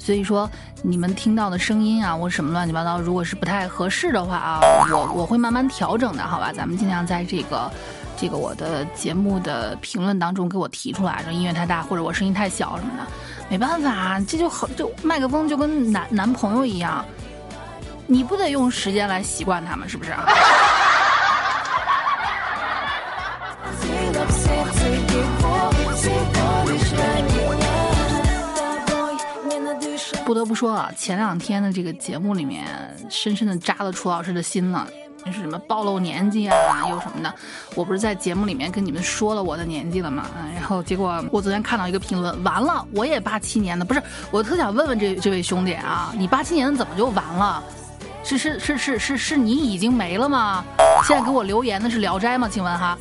所以说你们听到的声音啊，我什么乱七八糟，如果是不太合适的话啊，我我会慢慢调整的，好吧？咱们尽量在这个这个我的节目的评论当中给我提出来，说音乐太大或者我声音太小什么的，没办法，这就好，就麦克风就跟男男朋友一样，你不得用时间来习惯他们，是不是？不得不说啊，前两天的这个节目里面，深深的扎了楚老师的心了。那是什么暴露年纪啊，又什么的？我不是在节目里面跟你们说了我的年纪了吗？然后结果我昨天看到一个评论，完了，我也八七年的，不是？我特想问问这这位兄弟啊，你八七年的怎么就完了？是是是是是是你已经没了吗？现在给我留言的是《聊斋》吗？请问哈？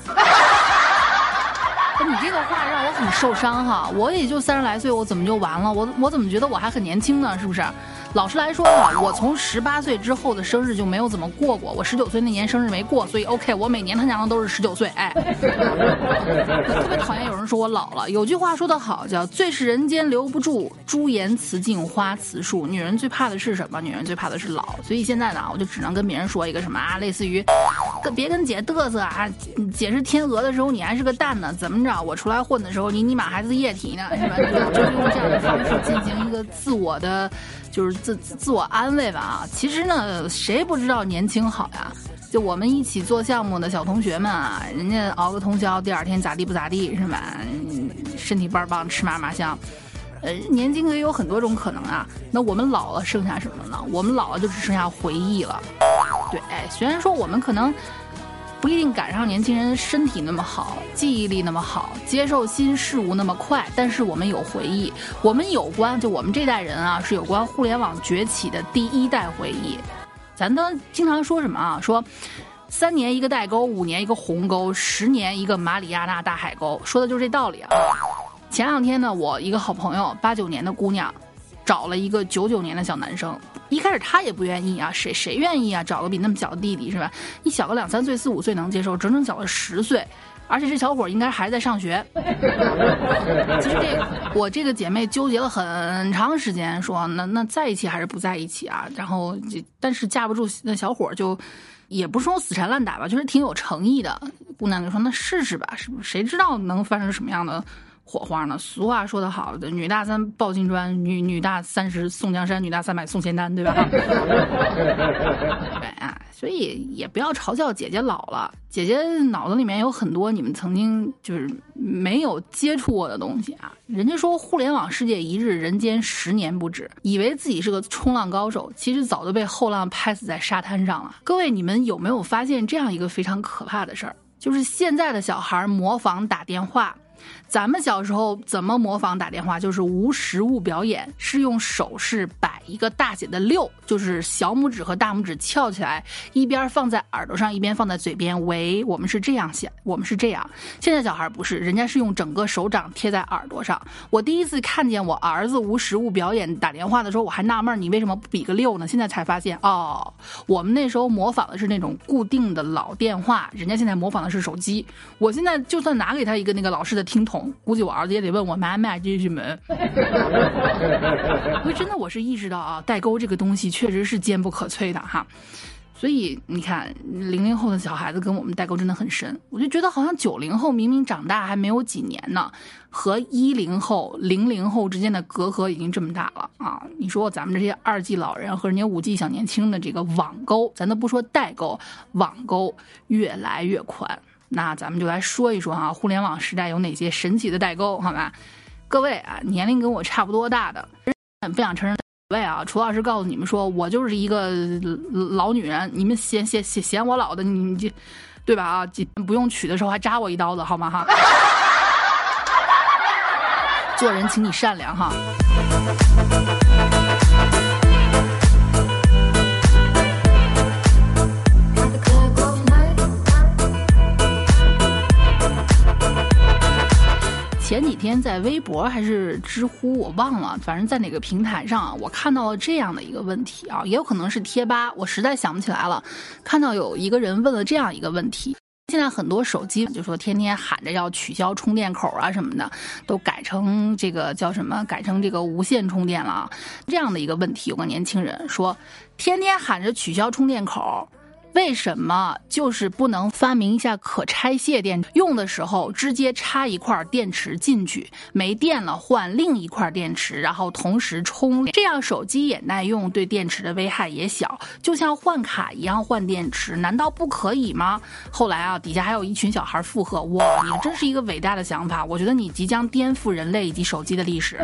你这个话让我很受伤哈，我也就三十来岁，我怎么就完了？我我怎么觉得我还很年轻呢？是不是？老实来说哈，我从十八岁之后的生日就没有怎么过过。我十九岁那年生日没过，所以 OK，我每年他娘的都是十九岁。哎，特别讨厌有人说我老了。有句话说得好，叫“最是人间留不住，朱颜辞镜花辞树”。女人最怕的是什么？女人最怕的是老。所以现在呢，我就只能跟别人说一个什么啊，类似于，跟别跟姐嘚瑟啊，姐是天鹅的时候你还是个蛋呢，怎么着？我出来混的时候你尼玛还是液体呢，是吧？就用这样的方式进行一个自我的。就是自自我安慰吧啊，其实呢，谁不知道年轻好呀？就我们一起做项目的小同学们啊，人家熬个通宵，第二天咋地不咋地是吧？身体倍儿棒，吃嘛嘛香。呃，年轻可以有很多种可能啊。那我们老了剩下什么呢？我们老了就只剩下回忆了。对，虽然说我们可能。不一定赶上年轻人身体那么好，记忆力那么好，接受新事物那么快，但是我们有回忆，我们有关就我们这代人啊，是有关互联网崛起的第一代回忆。咱都经常说什么啊？说三年一个代沟，五年一个鸿沟，十年一个马里亚纳大海沟，说的就是这道理啊。前两天呢，我一个好朋友，八九年的姑娘。找了一个九九年的小男生，一开始他也不愿意啊，谁谁愿意啊？找个比那么小的弟弟是吧？你小个两三岁、四五岁能接受，整整小了十岁，而且这小伙应该还在上学。其实这我这个姐妹纠结了很长时间，说那那在一起还是不在一起啊？然后但是架不住那小伙就也不是说死缠烂打吧，就是挺有诚意的。姑娘就说那试试吧，是不？谁知道能发生什么样的？火花呢？俗话说得好，女大三抱金砖，女女大三十送江山，女大三百送仙丹，对吧？对啊，所以也不要嘲笑姐姐老了。姐姐脑子里面有很多你们曾经就是没有接触过的东西啊。人家说互联网世界一日，人间十年不止。以为自己是个冲浪高手，其实早就被后浪拍死在沙滩上了。各位，你们有没有发现这样一个非常可怕的事儿？就是现在的小孩模仿打电话。咱们小时候怎么模仿打电话？就是无实物表演，是用手势摆一个大写的六，就是小拇指和大拇指翘起来，一边放在耳朵上，一边放在嘴边。喂，我们是这样写，我们是这样。现在小孩不是，人家是用整个手掌贴在耳朵上。我第一次看见我儿子无实物表演打电话的时候，我还纳闷你为什么不比个六呢？现在才发现哦，我们那时候模仿的是那种固定的老电话，人家现在模仿的是手机。我现在就算拿给他一个那个老式的听筒。估计我儿子也得问我妈妈这是什么。因为真的，我是意识到啊，代沟这个东西确实是坚不可摧的哈。所以你看，零零后的小孩子跟我们代沟真的很深。我就觉得好像九零后明明长大还没有几年呢，和一零后、零零后之间的隔阂已经这么大了啊！你说咱们这些二 G 老人和人家五 G 小年轻的这个网沟，咱都不说代沟，网沟越来越宽。那咱们就来说一说哈，互联网时代有哪些神奇的代沟？好吧，各位啊，年龄跟我差不多大的，不想承认位啊，楚老师告诉你们说，我就是一个老女人，你们嫌嫌嫌嫌我老的，你就对吧啊？不用娶的时候还扎我一刀子，好吗哈？做人请你善良哈。前几天在微博还是知乎，我忘了，反正在哪个平台上啊，我看到了这样的一个问题啊，也有可能是贴吧，我实在想不起来了。看到有一个人问了这样一个问题。现在很多手机就说天天喊着要取消充电口啊什么的，都改成这个叫什么？改成这个无线充电了啊。这样的一个问题，有个年轻人说，天天喊着取消充电口。为什么就是不能发明一下可拆卸电？用的时候直接插一块电池进去，没电了换另一块电池，然后同时充，这样手机也耐用，对电池的危害也小，就像换卡一样换电池，难道不可以吗？后来啊，底下还有一群小孩附和，哇，你真是一个伟大的想法，我觉得你即将颠覆人类以及手机的历史。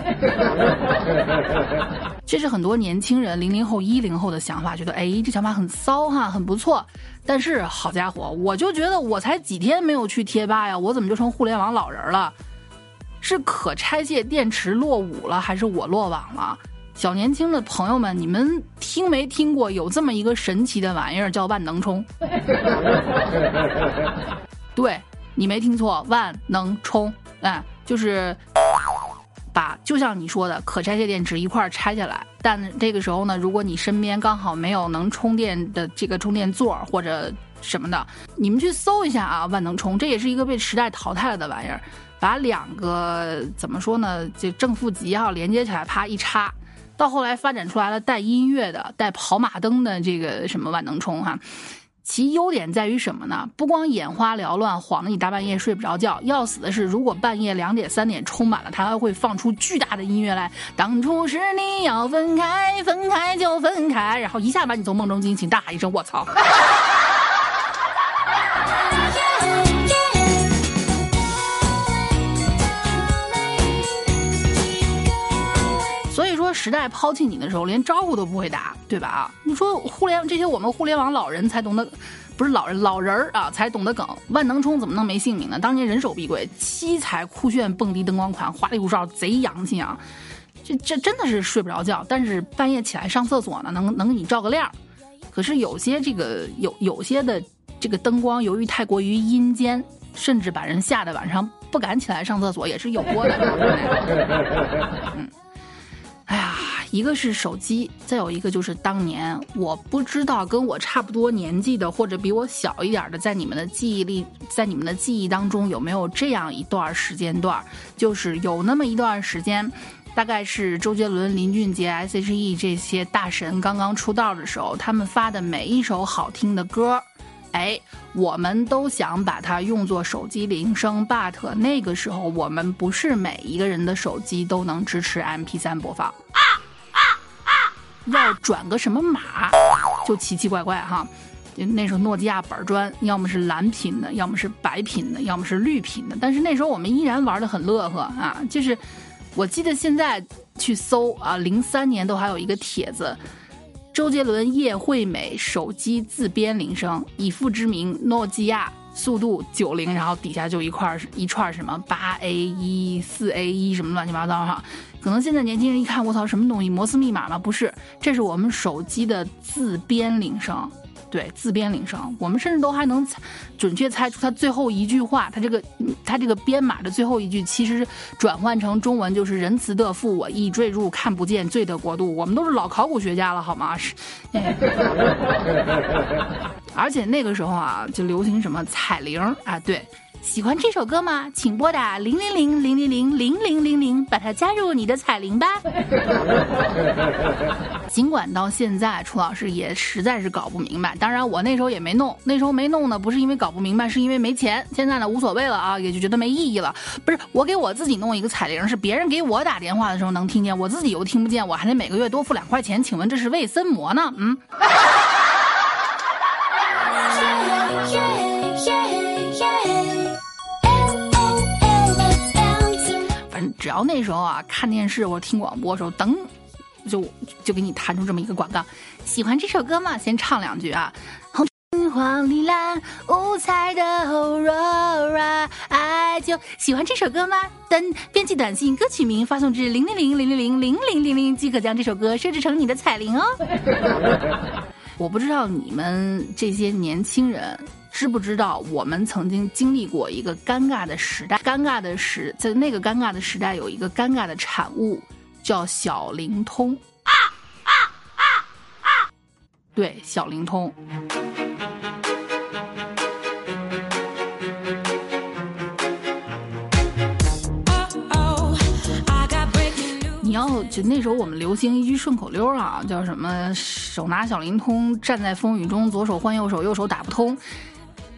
这是很多年轻人零零后、一零后的想法，觉得哎，这想法很骚哈，很不错。但是好家伙，我就觉得我才几天没有去贴吧呀，我怎么就成互联网老人了？是可拆卸电池落伍了，还是我落网了？小年轻的朋友们，你们听没听过有这么一个神奇的玩意儿叫万能充？对你没听错，万能充，哎，就是。把就像你说的，可拆卸电池一块拆下来，但这个时候呢，如果你身边刚好没有能充电的这个充电座或者什么的，你们去搜一下啊，万能充，这也是一个被时代淘汰了的玩意儿。把两个怎么说呢，就正负极哈连接起来，啪一插，到后来发展出来了带音乐的、带跑马灯的这个什么万能充哈。其优点在于什么呢？不光眼花缭乱，晃得你大半夜睡不着觉。要死的是，如果半夜两点、三点充满了，它还会放出巨大的音乐来。当初是你要分开，分开就分开，然后一下把你从梦中惊醒，大喊一声“我操”。时代抛弃你的时候，连招呼都不会打，对吧？啊，你说互联这些我们互联网老人才懂得，不是老人老人啊才懂得梗。万能充怎么能没姓名呢？当年人手必贵，七彩酷炫蹦迪灯光款，花里胡哨贼洋气啊！这这真的是睡不着觉，但是半夜起来上厕所呢，能能给你照个亮。可是有些这个有有些的这个灯光，由于太过于阴间，甚至把人吓得晚上不敢起来上厕所，也是有过的。嗯。一个是手机，再有一个就是当年，我不知道跟我差不多年纪的或者比我小一点的，在你们的记忆力，在你们的记忆当中有没有这样一段时间段，就是有那么一段时间，大概是周杰伦、林俊杰、S.H.E 这些大神刚刚出道的时候，他们发的每一首好听的歌。哎，我们都想把它用作手机铃声，but 那个时候我们不是每一个人的手机都能支持 MP3 播放，要转个什么码，就奇奇怪怪哈。那时候诺基亚板砖，要么是蓝屏的，要么是白屏的，要么是绿屏的。但是那时候我们依然玩的很乐呵啊。就是我记得现在去搜啊，零三年都还有一个帖子。周杰伦、叶惠美手机自编铃声，以父之名，诺基亚速度九零，然后底下就一块一串什么八 A 一、四 A 一什么乱七八糟哈。可能现在年轻人一看，我操，什么东西？摩斯密码吗？不是，这是我们手机的自编铃声。对，自编铃声，我们甚至都还能准确猜出它最后一句话，它这个它这个编码的最后一句，其实转换成中文就是“仁慈的父，我已坠入看不见罪的国度”。我们都是老考古学家了，好吗？是。哎 而且那个时候啊，就流行什么彩铃啊，对。喜欢这首歌吗？请拨打零零零零零零零零零零，把它加入你的彩铃吧。尽管到现在，楚老师也实在是搞不明白。当然，我那时候也没弄，那时候没弄呢，不是因为搞不明白，是因为没钱。现在呢，无所谓了啊，也就觉得没意义了。不是我给我自己弄一个彩铃，是别人给我打电话的时候能听见，我自己又听不见，我还得每个月多付两块钱。请问这是为森魔呢？嗯。只要那时候啊，看电视或者听广播的时候，噔，就就给你弹出这么一个广告。喜欢这首歌吗？先唱两句啊。红黄绿蓝五彩的 Aurora，爱就喜欢这首歌吗？等，编辑短信歌曲名发送至零零零零零零零零零零，即可将这首歌设置成你的彩铃哦。我不知道你们这些年轻人。知不知道我们曾经经历过一个尴尬的时代？尴尬的时，在那个尴尬的时代，有一个尴尬的产物叫小灵通。啊啊啊啊对，小灵通。你要就那时候我们流行一句顺口溜啊，叫什么“手拿小灵通，站在风雨中，左手换右手，右手打不通”。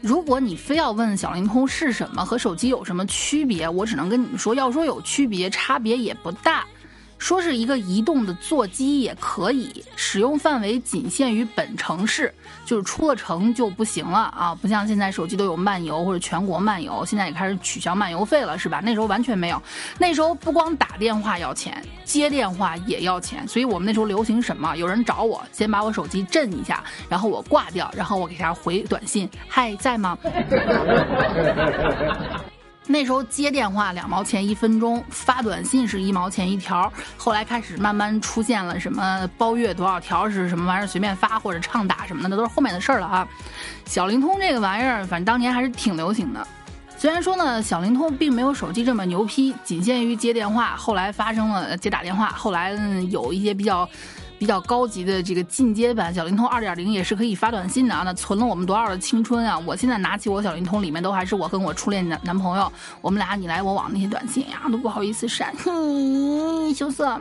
如果你非要问小灵通是什么和手机有什么区别，我只能跟你们说，要说有区别，差别也不大。说是一个移动的座机也可以，使用范围仅限于本城市，就是出了城就不行了啊！不像现在手机都有漫游或者全国漫游，现在也开始取消漫游费了，是吧？那时候完全没有，那时候不光打电话要钱，接电话也要钱，所以我们那时候流行什么？有人找我，先把我手机震一下，然后我挂掉，然后我给他回短信：“嗨，在吗？” 那时候接电话两毛钱一分钟，发短信是一毛钱一条。后来开始慢慢出现了什么包月多少条是什么玩意儿，随便发或者畅打什么的，那都是后面的事儿了啊。小灵通这个玩意儿，反正当年还是挺流行的。虽然说呢，小灵通并没有手机这么牛批，仅限于接电话。后来发生了接打电话，后来有一些比较。比较高级的这个进阶版小灵通二点零也是可以发短信的啊，那存了我们多少的青春啊！我现在拿起我小灵通，里面都还是我跟我初恋男男朋友，我们俩你来我往那些短信呀，都不好意思删，羞涩。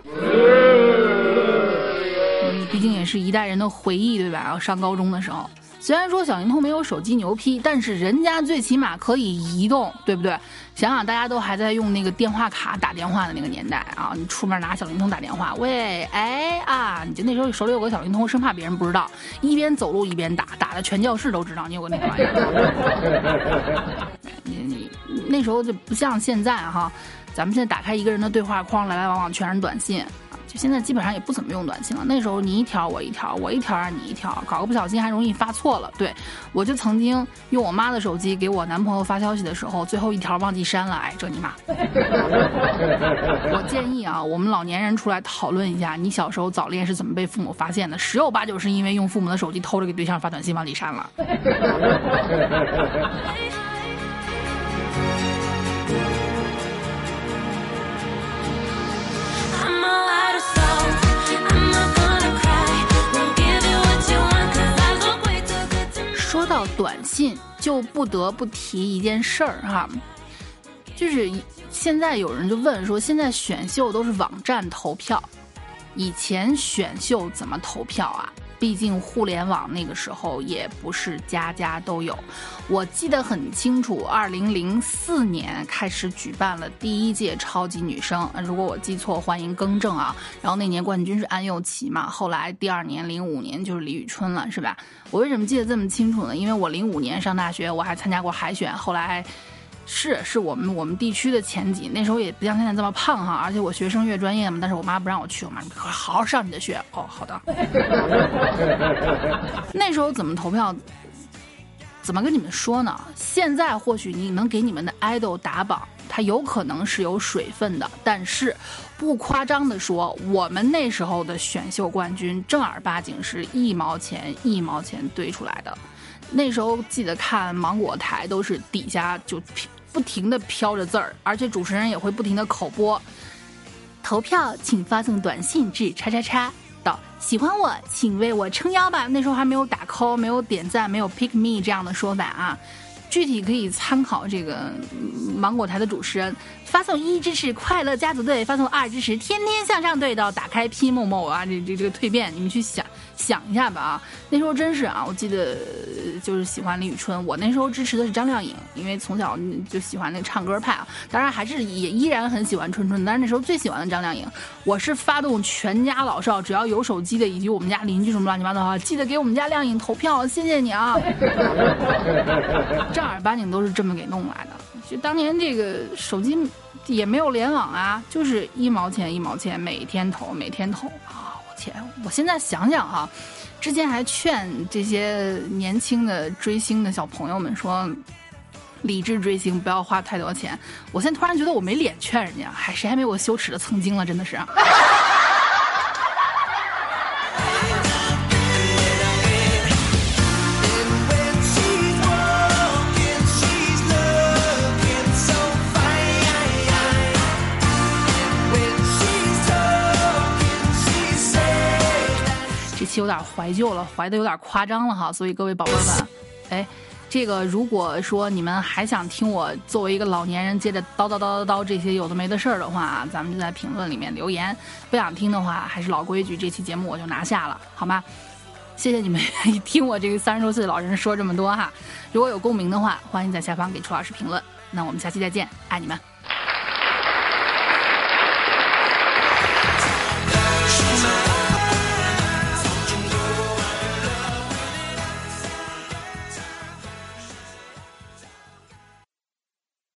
毕竟也是一代人的回忆，对吧？上高中的时候。虽然说小灵通没有手机牛批，但是人家最起码可以移动，对不对？想想大家都还在用那个电话卡打电话的那个年代啊，你出门拿小灵通打电话，喂，哎啊，你就那时候手里有个小灵通，生怕别人不知道，一边走路一边打，打的全教室都知道你有个那个玩意儿。你你那时候就不像现在哈，咱们现在打开一个人的对话框，来来往往全是短信。现在基本上也不怎么用短信了。那时候你一条我一条，我一条让你一条，搞个不小心还容易发错了。对我就曾经用我妈的手机给我男朋友发消息的时候，最后一条忘记删了，哎，这你妈！我建议啊，我们老年人出来讨论一下，你小时候早恋是怎么被父母发现的？十有八九是因为用父母的手机偷着给对象发短信忘记删了。说到短信就不得不提一件事儿哈，就是现在有人就问说，现在选秀都是网站投票，以前选秀怎么投票啊？毕竟互联网那个时候也不是家家都有，我记得很清楚，二零零四年开始举办了第一届超级女声，如果我记错，欢迎更正啊。然后那年冠军是安又琪嘛，后来第二年零五年就是李宇春了，是吧？我为什么记得这么清楚呢？因为我零五年上大学，我还参加过海选，后来。是，是我们我们地区的前几，那时候也不像现在这么胖哈，而且我学声乐专业嘛，但是我妈不让我去，我妈说好好上你的学。哦，好的。那时候怎么投票？怎么跟你们说呢？现在或许你能给你们的 idol 打榜，它有可能是有水分的，但是不夸张的说，我们那时候的选秀冠军正儿八经是一毛钱一毛钱堆出来的。那时候记得看芒果台都是底下就。不停的飘着字儿，而且主持人也会不停的口播。投票请发送短信至叉叉叉到喜欢我，请为我撑腰吧。那时候还没有打 call，没有点赞，没有 pick me 这样的说法啊。具体可以参考这个芒果台的主持人。发送一支持快乐家族队，发送二支持天天向上队到打开 P 某某啊，这这这个蜕变，你们去想想一下吧啊！那时候真是啊，我记得就是喜欢李宇春，我那时候支持的是张靓颖，因为从小就喜欢那个唱歌派啊。当然还是也依然很喜欢春春，但是那时候最喜欢的张靓颖。我是发动全家老少，只要有手机的以及我们家邻居什么乱七八糟啊，记得给我们家靓颖投票，谢谢你啊！正儿八经都是这么给弄来的。就当年这个手机。也没有联网啊，就是一毛钱一毛钱，每天投，每天投啊！钱，我现在想想哈，之前还劝这些年轻的追星的小朋友们说，理智追星，不要花太多钱。我现在突然觉得我没脸劝人家，还谁还没我羞耻的曾经了？真的是。有点怀旧了，怀的有点夸张了哈，所以各位宝贝们，哎，这个如果说你们还想听我作为一个老年人接着叨叨叨叨叨这些有的没的事儿的话，咱们就在评论里面留言。不想听的话，还是老规矩，这期节目我就拿下了，好吗？谢谢你们愿意听我这个三十多岁的老人说这么多哈。如果有共鸣的话，欢迎在下方给楚老师评论。那我们下期再见，爱你们。